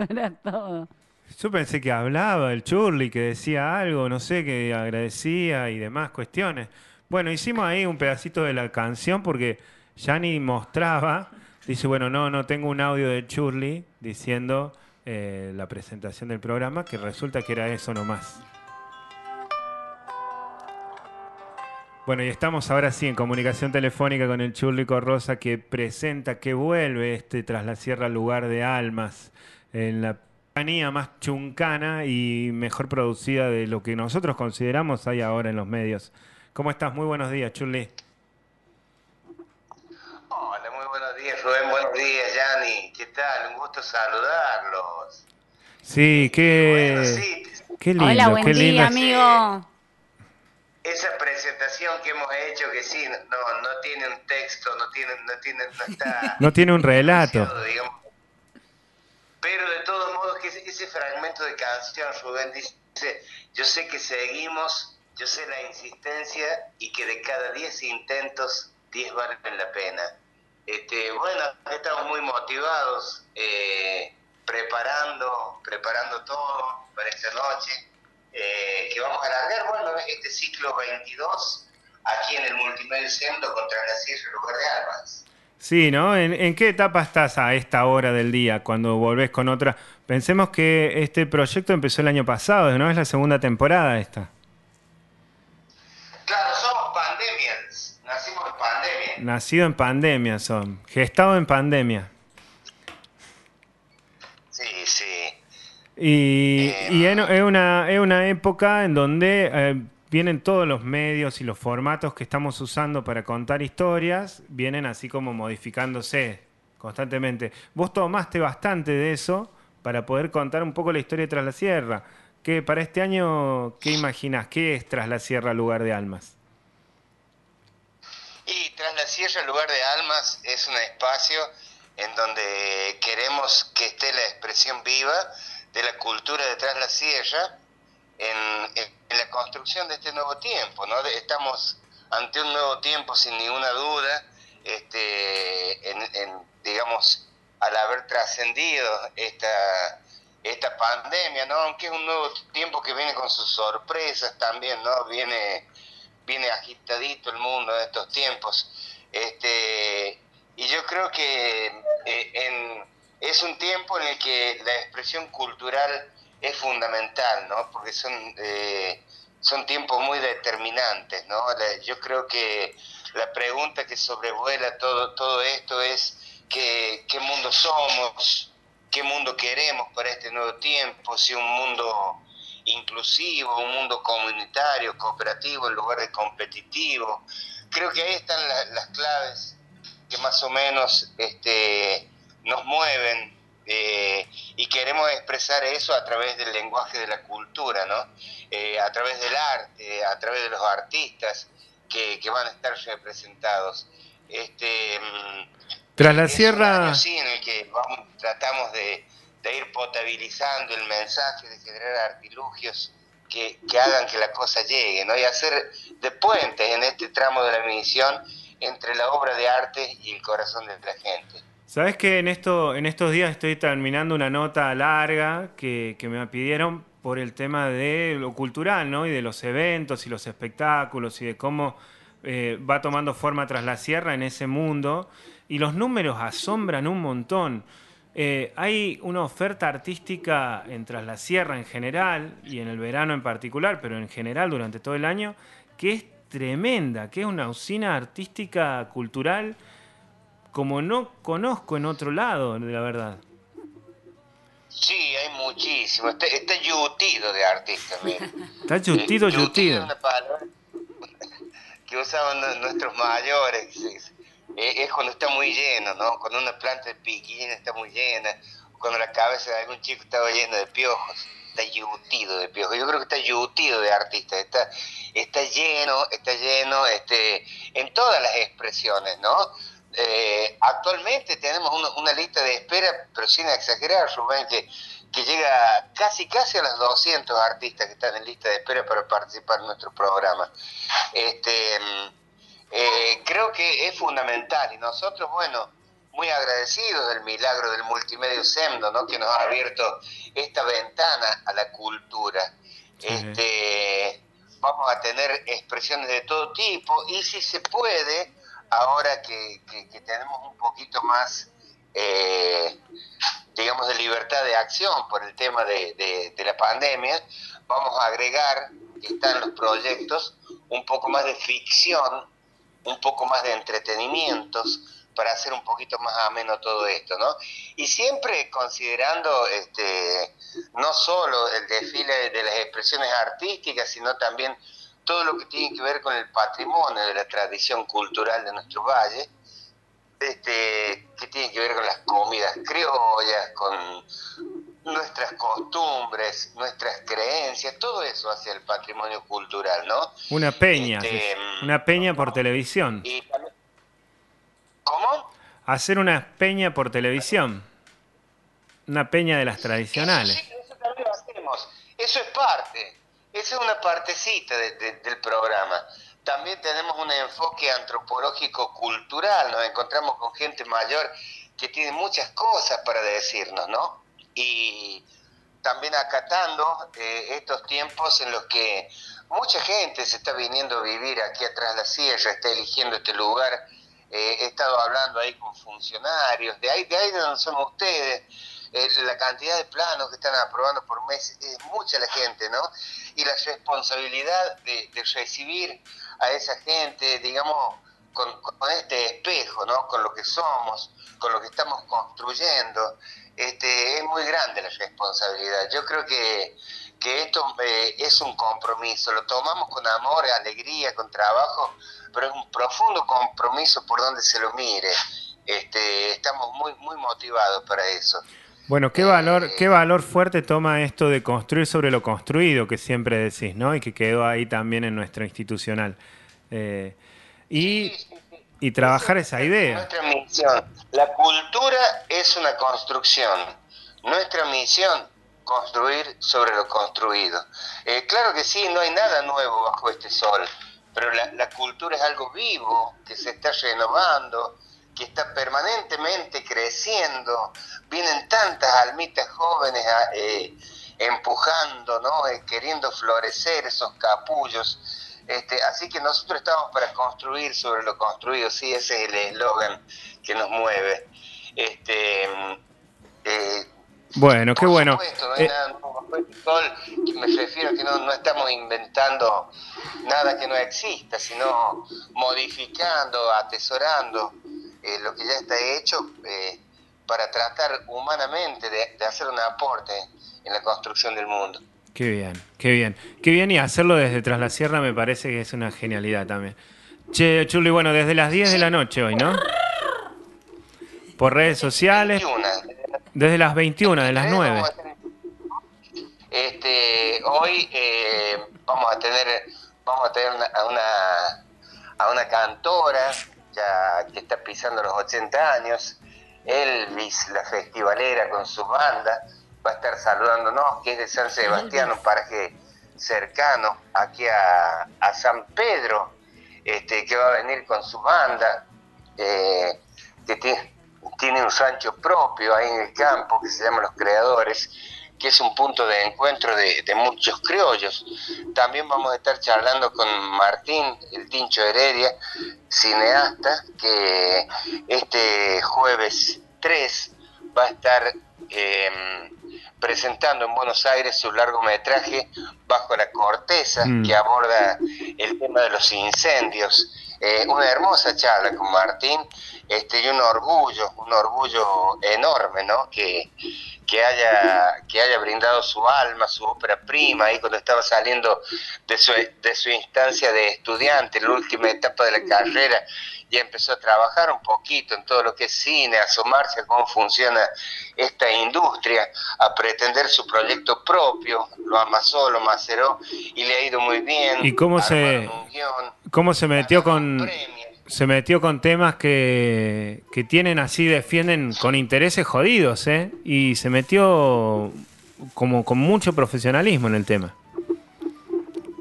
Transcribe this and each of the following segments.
Era todo. Yo pensé que hablaba el Churli, que decía algo, no sé, que agradecía y demás cuestiones. Bueno, hicimos ahí un pedacito de la canción porque Yanni mostraba, dice, bueno, no, no tengo un audio de Churli diciendo eh, la presentación del programa, que resulta que era eso nomás. Bueno, y estamos ahora sí en comunicación telefónica con el Churli Corrosa que presenta, que vuelve este Tras la Sierra Lugar de Almas, en la compañía más chuncana y mejor producida de lo que nosotros consideramos hay ahora en los medios. ¿Cómo estás? Muy buenos días, Churli. Hola, muy buenos días, Rubén. Buenos días, Yanni. ¿Qué tal? Un gusto saludarlos. Sí, qué, Bueno, sí, qué lindo, Hola, buen qué lindo. día, amigo. esa presentación que hemos hecho, que sí, no, no tiene un texto, no tiene, no tiene, no está. No tiene un relato. digamos. Pero de todos modos, que ese, fragmento de canción, Rubén dice: Yo sé que seguimos, yo sé la insistencia y que de cada 10 intentos, 10 valen la pena. Este, bueno, estamos muy motivados, eh, preparando, preparando todo para esta noche, eh, que vamos a alargar, bueno, este ciclo 22 aquí en el Multimedia Sendo contra la Sierra Lugar de Almas. Sí, ¿no? ¿En, en qué etapa estás a esta hora del día cuando volvés con otra? Pensemos que este proyecto empezó el año pasado, ¿no? Es la segunda temporada esta. Claro, somos pandemias, nacimos en pandemia. Nacido en pandemia son, gestado en pandemia. Sí, sí. Y, Eh, y es, es una, es una época en donde eh, vienen todos los medios y los formatos que estamos usando para contar historias, vienen así como modificándose constantemente. Vos tomaste bastante de eso para poder contar un poco la historia de Tras la Sierra. ¿Qué, para este año, ¿qué imaginás? ¿Qué es Tras la Sierra, lugar de almas? Y Tras la Sierra, lugar de almas, es un espacio en donde queremos que esté la expresión viva de la cultura de Tras la Sierra en, en- la construcción de este nuevo tiempo. ¿no? Estamos ante un nuevo tiempo sin ninguna duda, este, digamos, al haber trascendido esta, esta pandemia, ¿no? aunque es un nuevo tiempo que viene con sus sorpresas también, ¿no? viene viene agitadito el mundo en estos tiempos. Este, y yo creo que eh, es un tiempo en el que la expresión cultural es fundamental, ¿no? Porque son, eh, son tiempos muy determinantes, ¿no? Yo creo que la pregunta que sobrevuela todo, todo esto es que, qué mundo somos, qué mundo queremos para este nuevo tiempo, si un mundo inclusivo, un mundo comunitario, cooperativo en lugar de competitivo. Creo que ahí están la- las claves que más o menos este, nos mueven eh, y queremos expresar eso a través del lenguaje de la cultura, ¿no? Eh, a través del arte, a través de los artistas que, que van a estar representados. Este, mm, Tras la es Sierra... año, sí, en el que vamos, tratamos de, de ir potabilizando el mensaje, de generar artilugios que, que hagan que la cosa llegue, ¿no? Y hacer de puentes en este tramo de la misión entre la obra de arte y el corazón de la gente. Sabes que en, esto, en estos días estoy terminando una nota larga que, me pidieron por el tema de lo cultural, ¿no? Y de los eventos y los espectáculos y de cómo eh, va tomando forma tras la sierra en ese mundo. Y los números asombran un montón. Eh, hay una oferta artística en Tras la Sierra en general y en el verano en particular, pero en general durante todo el año, que es tremenda, que es una usina artística cultural como no conozco en otro lado, la verdad. Sí, hay muchísimo. Está, está yutido de artistas. Está yutido, Eh, yutido. es una palabra que usaban nu- nuestros mayores. Es, es cuando está muy lleno, ¿no? Cuando una planta de piquín está muy llena, cuando la cabeza de algún chico estaba llena de piojos. Está yutido de piojos. Yo creo que está yutido de artistas. Está, está lleno, está lleno este, en todas las expresiones, ¿no? Eh, actualmente tenemos una, una lista de espera, pero sin exagerar, Rubén, que, que llega casi casi a los 200 artistas que están en lista de espera para participar en nuestro programa. Este, eh, creo que es fundamental y nosotros, bueno, muy agradecidos del milagro del multimedio SEMDO, ¿no? que nos ha abierto esta ventana a la cultura. Sí. Este, vamos a tener expresiones de todo tipo y si se puede, ahora que, tenemos un poquito más, eh, digamos, de libertad de acción por el tema de, de- de la pandemia, vamos a agregar, que están los proyectos, un poco más de ficción, un poco más de entretenimientos para hacer un poquito más ameno todo esto, ¿no? Y siempre considerando este no solo el desfile de las expresiones artísticas, sino también todo lo que tiene que ver con el patrimonio de la tradición cultural de nuestro valle, este, que tiene que ver con las comidas criollas, con nuestras costumbres, nuestras creencias, todo eso hacia el patrimonio cultural, ¿no? Una peña, Este, una peña por televisión. Y también- ¿Cómo? Hacer una peña por televisión. Una peña de las tradicionales. Eso, sí, eso también lo hacemos. Eso es parte. Esa es una partecita de- de- del programa. También tenemos un enfoque antropológico cultural. Nos encontramos con gente mayor que tiene muchas cosas para decirnos, ¿no? Y también acatando eh, estos tiempos en los que mucha gente se está viniendo a vivir aquí atrás de la sierra, está eligiendo este lugar. Eh, he estado hablando ahí con funcionarios, de ahí, de ahí de donde son ustedes, la cantidad de planos que están aprobando por mes, es mucha la gente, ¿no? Y la responsabilidad de, recibir a esa gente, digamos, con, con este espejo, ¿no? Con lo que somos, con lo que estamos construyendo, este, es muy grande la responsabilidad. Yo creo que, que esto eh, es un compromiso, lo tomamos con amor, alegría, con trabajo, pero es un profundo compromiso por donde se lo mire. Este, estamos muy, muy motivados para eso. Bueno, ¿qué valor, qué valor fuerte toma esto de construir sobre lo construido que siempre decís, ¿no? Y que quedó ahí también en nuestra institucional. Eh, y, y trabajar esa idea. Nuestra misión, la cultura es una construcción. Nuestra misión, construir sobre lo construido. Eh, claro que sí, no hay nada nuevo bajo este sol, pero la, la cultura es algo vivo, que se está renovando, que está permanentemente creciendo. Vienen tantas almitas jóvenes a, eh, empujando, ¿no? Eh, queriendo florecer esos capullos. Este, así que nosotros estamos para construir sobre lo construido, sí, ese es el eslogan que nos mueve. Este, eh, Bueno, qué bueno. supuesto, no hay Eh, nada que me refiero a que no, no estamos inventando nada que no exista, sino modificando, atesorando eh, lo que ya está hecho eh, para tratar humanamente de, de hacer un aporte en la construcción del mundo. Qué bien, qué bien. Qué bien y hacerlo desde Tras la Sierra me parece que es una genialidad también. Che, Chuli, bueno, desde las 10 de la noche hoy, ¿no? Por redes sociales, 21. desde las 21, de las 9. Este, hoy eh, vamos a tener, vamos a tener una, a una a una cantora ya que está pisando los 80 años, Elvis, la festivalera con su banda, va a estar saludándonos, que es de San Sebastián, un paraje cercano aquí a, a San Pedro, este, que va a venir con su banda, eh, que tiene, tiene un rancho propio ahí en el campo que se llama Los Creadores, que es un punto de encuentro de, de muchos criollos. También vamos a estar charlando con Martín, el Tincho Heredia, cineasta, que este jueves 3 va a estar eh, presentando en Buenos Aires su largometraje Bajo la Corteza, Mm. que aborda el tema de los incendios. Eh, una hermosa charla con Martín este, y un orgullo, un orgullo enorme, ¿no? Que, que haya, que haya brindado su alma, su ópera prima, ahí cuando estaba saliendo de su, de su instancia de estudiante, la última etapa de la carrera, y empezó a trabajar un poquito en todo lo que es cine, a asomarse a cómo funciona esta industria, a pretender su proyecto propio, lo amasó, lo maceró, y le ha ido muy bien. ¿Y cómo se- guion, ¿Cómo se metió con. Se metió con temas que, que tienen así, defienden con intereses jodidos, ¿eh? Y se metió como con mucho profesionalismo en el tema.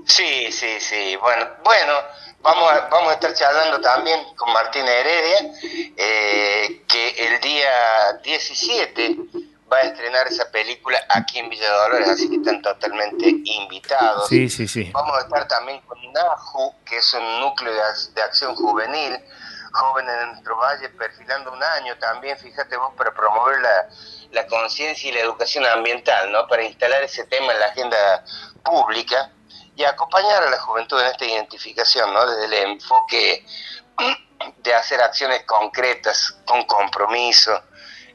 Sí, sí, sí. Bueno, bueno vamos, a, vamos a estar charlando también con Martina Heredia, eh, que el día 17 va a estrenar esa película aquí en Villa Dolores, así que están totalmente invitados. Sí, sí, sí. Vamos a estar también con NAJU, que es un núcleo de, ac- de acción juvenil, jóvenes de nuestro valle, perfilando un año también, fíjate vos, para promover la, la conciencia y la educación ambiental, ¿no? Para instalar ese tema en la agenda pública y acompañar a la juventud en esta identificación, ¿no? Desde el enfoque de hacer acciones concretas, con compromiso.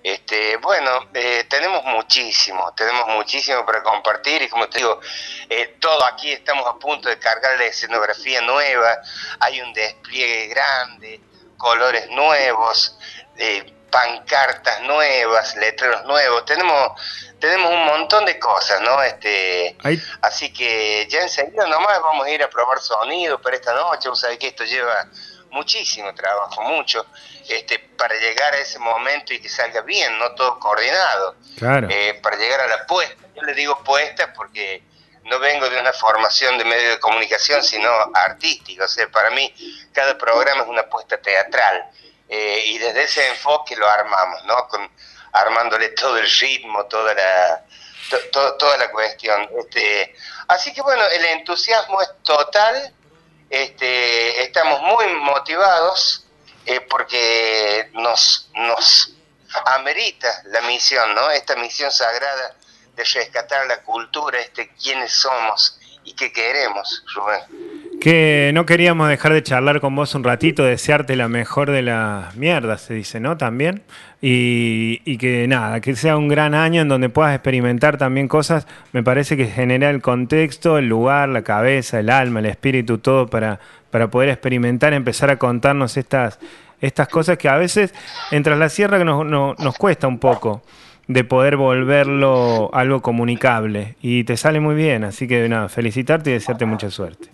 Este, bueno, eh, tenemos muchísimo, tenemos muchísimo para compartir y como te digo, eh, todo aquí estamos a punto de cargar la escenografía nueva, hay un despliegue grande, colores nuevos, eh, pancartas nuevas, letreros nuevos, tenemos tenemos un montón de cosas, ¿no? Este, Ahí- Así que ya enseguida nomás vamos a ir a probar sonido para esta noche. Vos sabés que esto lleva muchísimo trabajo, mucho, este, para llegar a ese momento y que salga bien, no todo coordinado. Claro. Eh, para llegar a la puesta. Yo le digo puesta porque no vengo de una formación de medio de comunicación, sino artística. O sea, para mí cada programa es una puesta teatral. Eh, y desde ese enfoque lo armamos, ¿no? Con, armándole todo el ritmo, toda la, to- to- toda la cuestión. Este, así que bueno, el entusiasmo es total. Este, estamos muy motivados eh, porque nos, nos amerita la misión, ¿no? Esta misión sagrada de rescatar la cultura, este quiénes somos y qué queremos, Rubén. Que no queríamos dejar de charlar con vos un ratito, desearte la mejor de las mierdas, se dice, ¿no? También. Y, y que nada, que sea un gran año en donde puedas experimentar también cosas. Me parece que genera el contexto, el lugar, la cabeza, el alma, el espíritu, todo para, para poder experimentar, empezar a contarnos estas, estas cosas que a veces en Tras la Sierra que nos, no- nos cuesta un poco de poder volverlo algo comunicable. Y te sale muy bien, así que nada, felicitarte y desearte mucha suerte.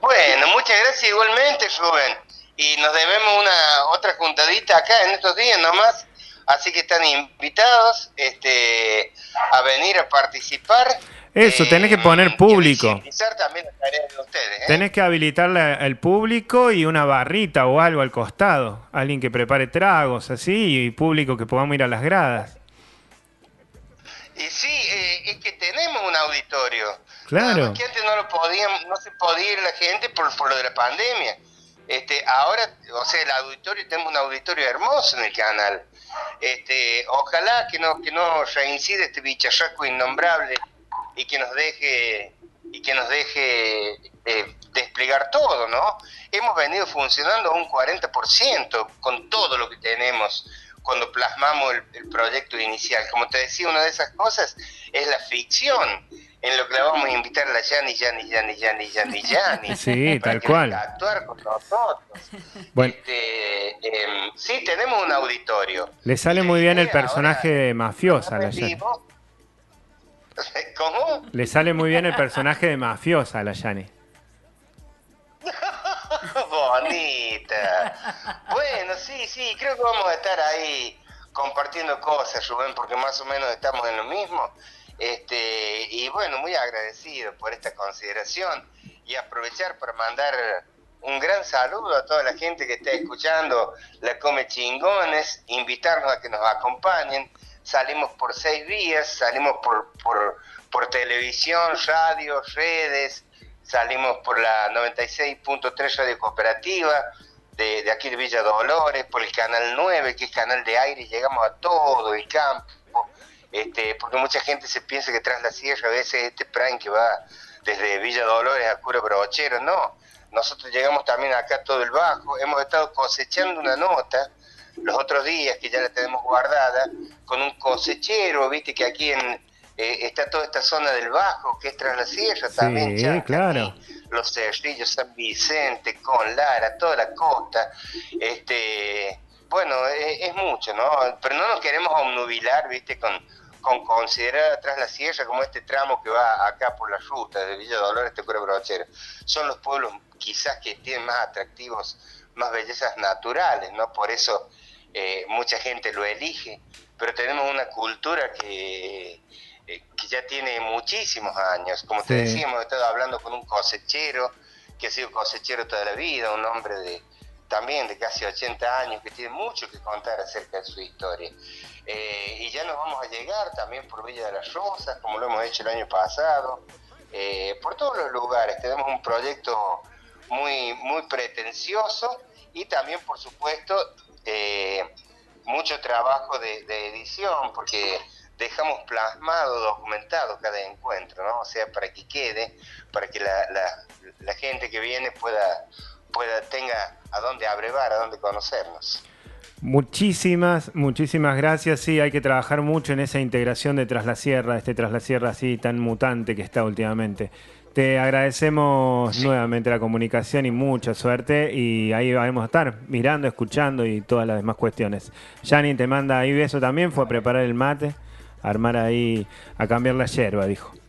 Bueno, muchas gracias igualmente, Rubén. Y nos debemos una otra juntadita acá en estos días nomás. Así que están invitados este, a venir a participar. Eso, tenés que poner público. también de ustedes. ¿eh? Tenés que habilitarle al público y una barrita o algo al costado. Alguien que prepare tragos, así, y público que podamos ir a las gradas. Y sí, eh, es que tenemos un auditorio. Claro. Que antes no lo podían, no se podía ir la gente por, por lo de la pandemia. Este, ahora, o sea, el auditorio, tenemos un auditorio hermoso en el canal. Este, ojalá que no, que no reincide este bicharraco innombrable y que nos deje y que nos deje eh, desplegar todo, ¿no? Hemos venido funcionando a un 40% con todo lo que tenemos cuando plasmamos el, el proyecto inicial. Como te decía, una de esas cosas es la ficción, en lo que la vamos a invitar a la Yani, Yani, Yani, Yani, Yani, Yani. Sí, para tal que cual. venga a actuar con nosotros. Bueno, Este, em, sí, tenemos un auditorio. le sale muy bien el personaje de mafiosa a la Yani. ¿Cómo? Le sale muy bien el personaje de mafiosa a la Yani. Bonita. Bueno, sí, sí, creo que vamos a estar ahí compartiendo cosas, Rubén, porque más o menos estamos en lo mismo. Este, y bueno, muy agradecido por esta consideración y aprovechar para mandar un gran saludo a toda la gente que está escuchando La Come Chingones, invitarnos a que nos acompañen. Salimos por seis vías, salimos por, por, por televisión, radio, redes, salimos por la 96.3 Radio Cooperativa de, de aquí de Villa Dolores, por el canal 9, que es canal de aire, llegamos a todo el campo, este, porque mucha gente se piensa que tras la sierra a veces este prime que va desde Villa Dolores a Cura Brochero, no, nosotros llegamos también acá todo el bajo, hemos estado cosechando una nota los otros días que ya la tenemos guardada con un cosechero, viste que aquí en, eh, está toda esta zona del bajo que es tras la sierra Sí, también, claro. los cerrillos, San Vicente, con Lara, toda la costa, este, bueno, es, es mucho, ¿no? Pero no nos queremos obnubilar, viste, con, con considerar atrás la sierra como este tramo que va acá por la ruta de Villa Dolores, este Cura Brochero. Son los pueblos quizás que tienen más atractivos más bellezas naturales, ¿no? Por eso eh, mucha gente lo elige, pero tenemos una cultura que, eh, que ya tiene muchísimos años. Como te decía, hemos estado hablando con un cosechero que ha sido cosechero toda la vida, un hombre de también de casi 80 años que tiene mucho que contar acerca de su historia. Eh, y ya nos vamos a llegar también por Villa de las Rosas, como lo hemos hecho el año pasado, eh, por todos los lugares. Tenemos un proyecto muy, muy pretencioso y también, por supuesto, eh, mucho trabajo de, edición, porque dejamos plasmado, documentado cada encuentro, ¿no? O sea, para que quede, para que la gente que viene pueda, pueda tenga a dónde abrevar, a dónde conocernos. Muchísimas, muchísimas gracias. Sí, hay que trabajar mucho en esa integración de Tras la Sierra, este Tras la Sierra así tan mutante que está últimamente. Te agradecemos nuevamente la comunicación y mucha suerte. Y ahí vamos a estar mirando, escuchando y todas las demás cuestiones. Yani te manda ahí beso también, fue a preparar el mate, a armar ahí, a cambiar la yerba, dijo.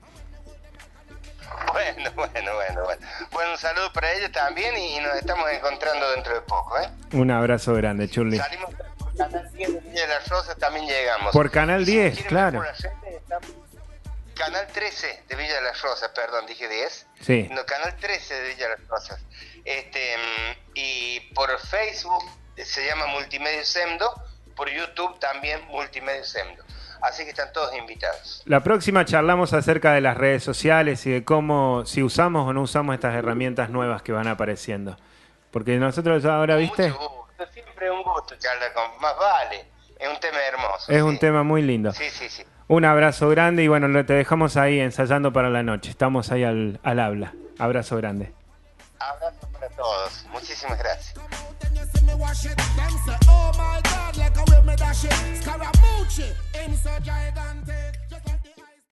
Bueno, bueno, bueno, un saludo para ellos también y, y nos estamos encontrando dentro de poco, ¿eh? Un abrazo grande, Churli. Salimos por Canal 10 de Villa de las Rosas, también llegamos. Por Canal Y si 10, quieren claro. estamos- Canal 13 de Villa de las Rosas, perdón, dije 10. Sí. No, Canal 13 de Villa de las Rosas. Este, y por Facebook se llama Multimedio Semdo, por YouTube también Multimedio Semdo. Así que están todos invitados. La próxima charlamos acerca de las redes sociales y de cómo, si usamos o no usamos estas herramientas nuevas que van apareciendo. Porque nosotros ahora, ¿viste? Mucho gusto, siempre un gusto charlar con... Más vale, es un tema hermoso. Es un tema muy lindo. Sí, sí, sí. Un abrazo grande y bueno, lo- te dejamos ahí ensayando para la noche. Estamos ahí al, al habla. Abrazo grande. Abrazo para todos. Muchísimas gracias. like a wave me dash it. Scaramucci, him so gigantic.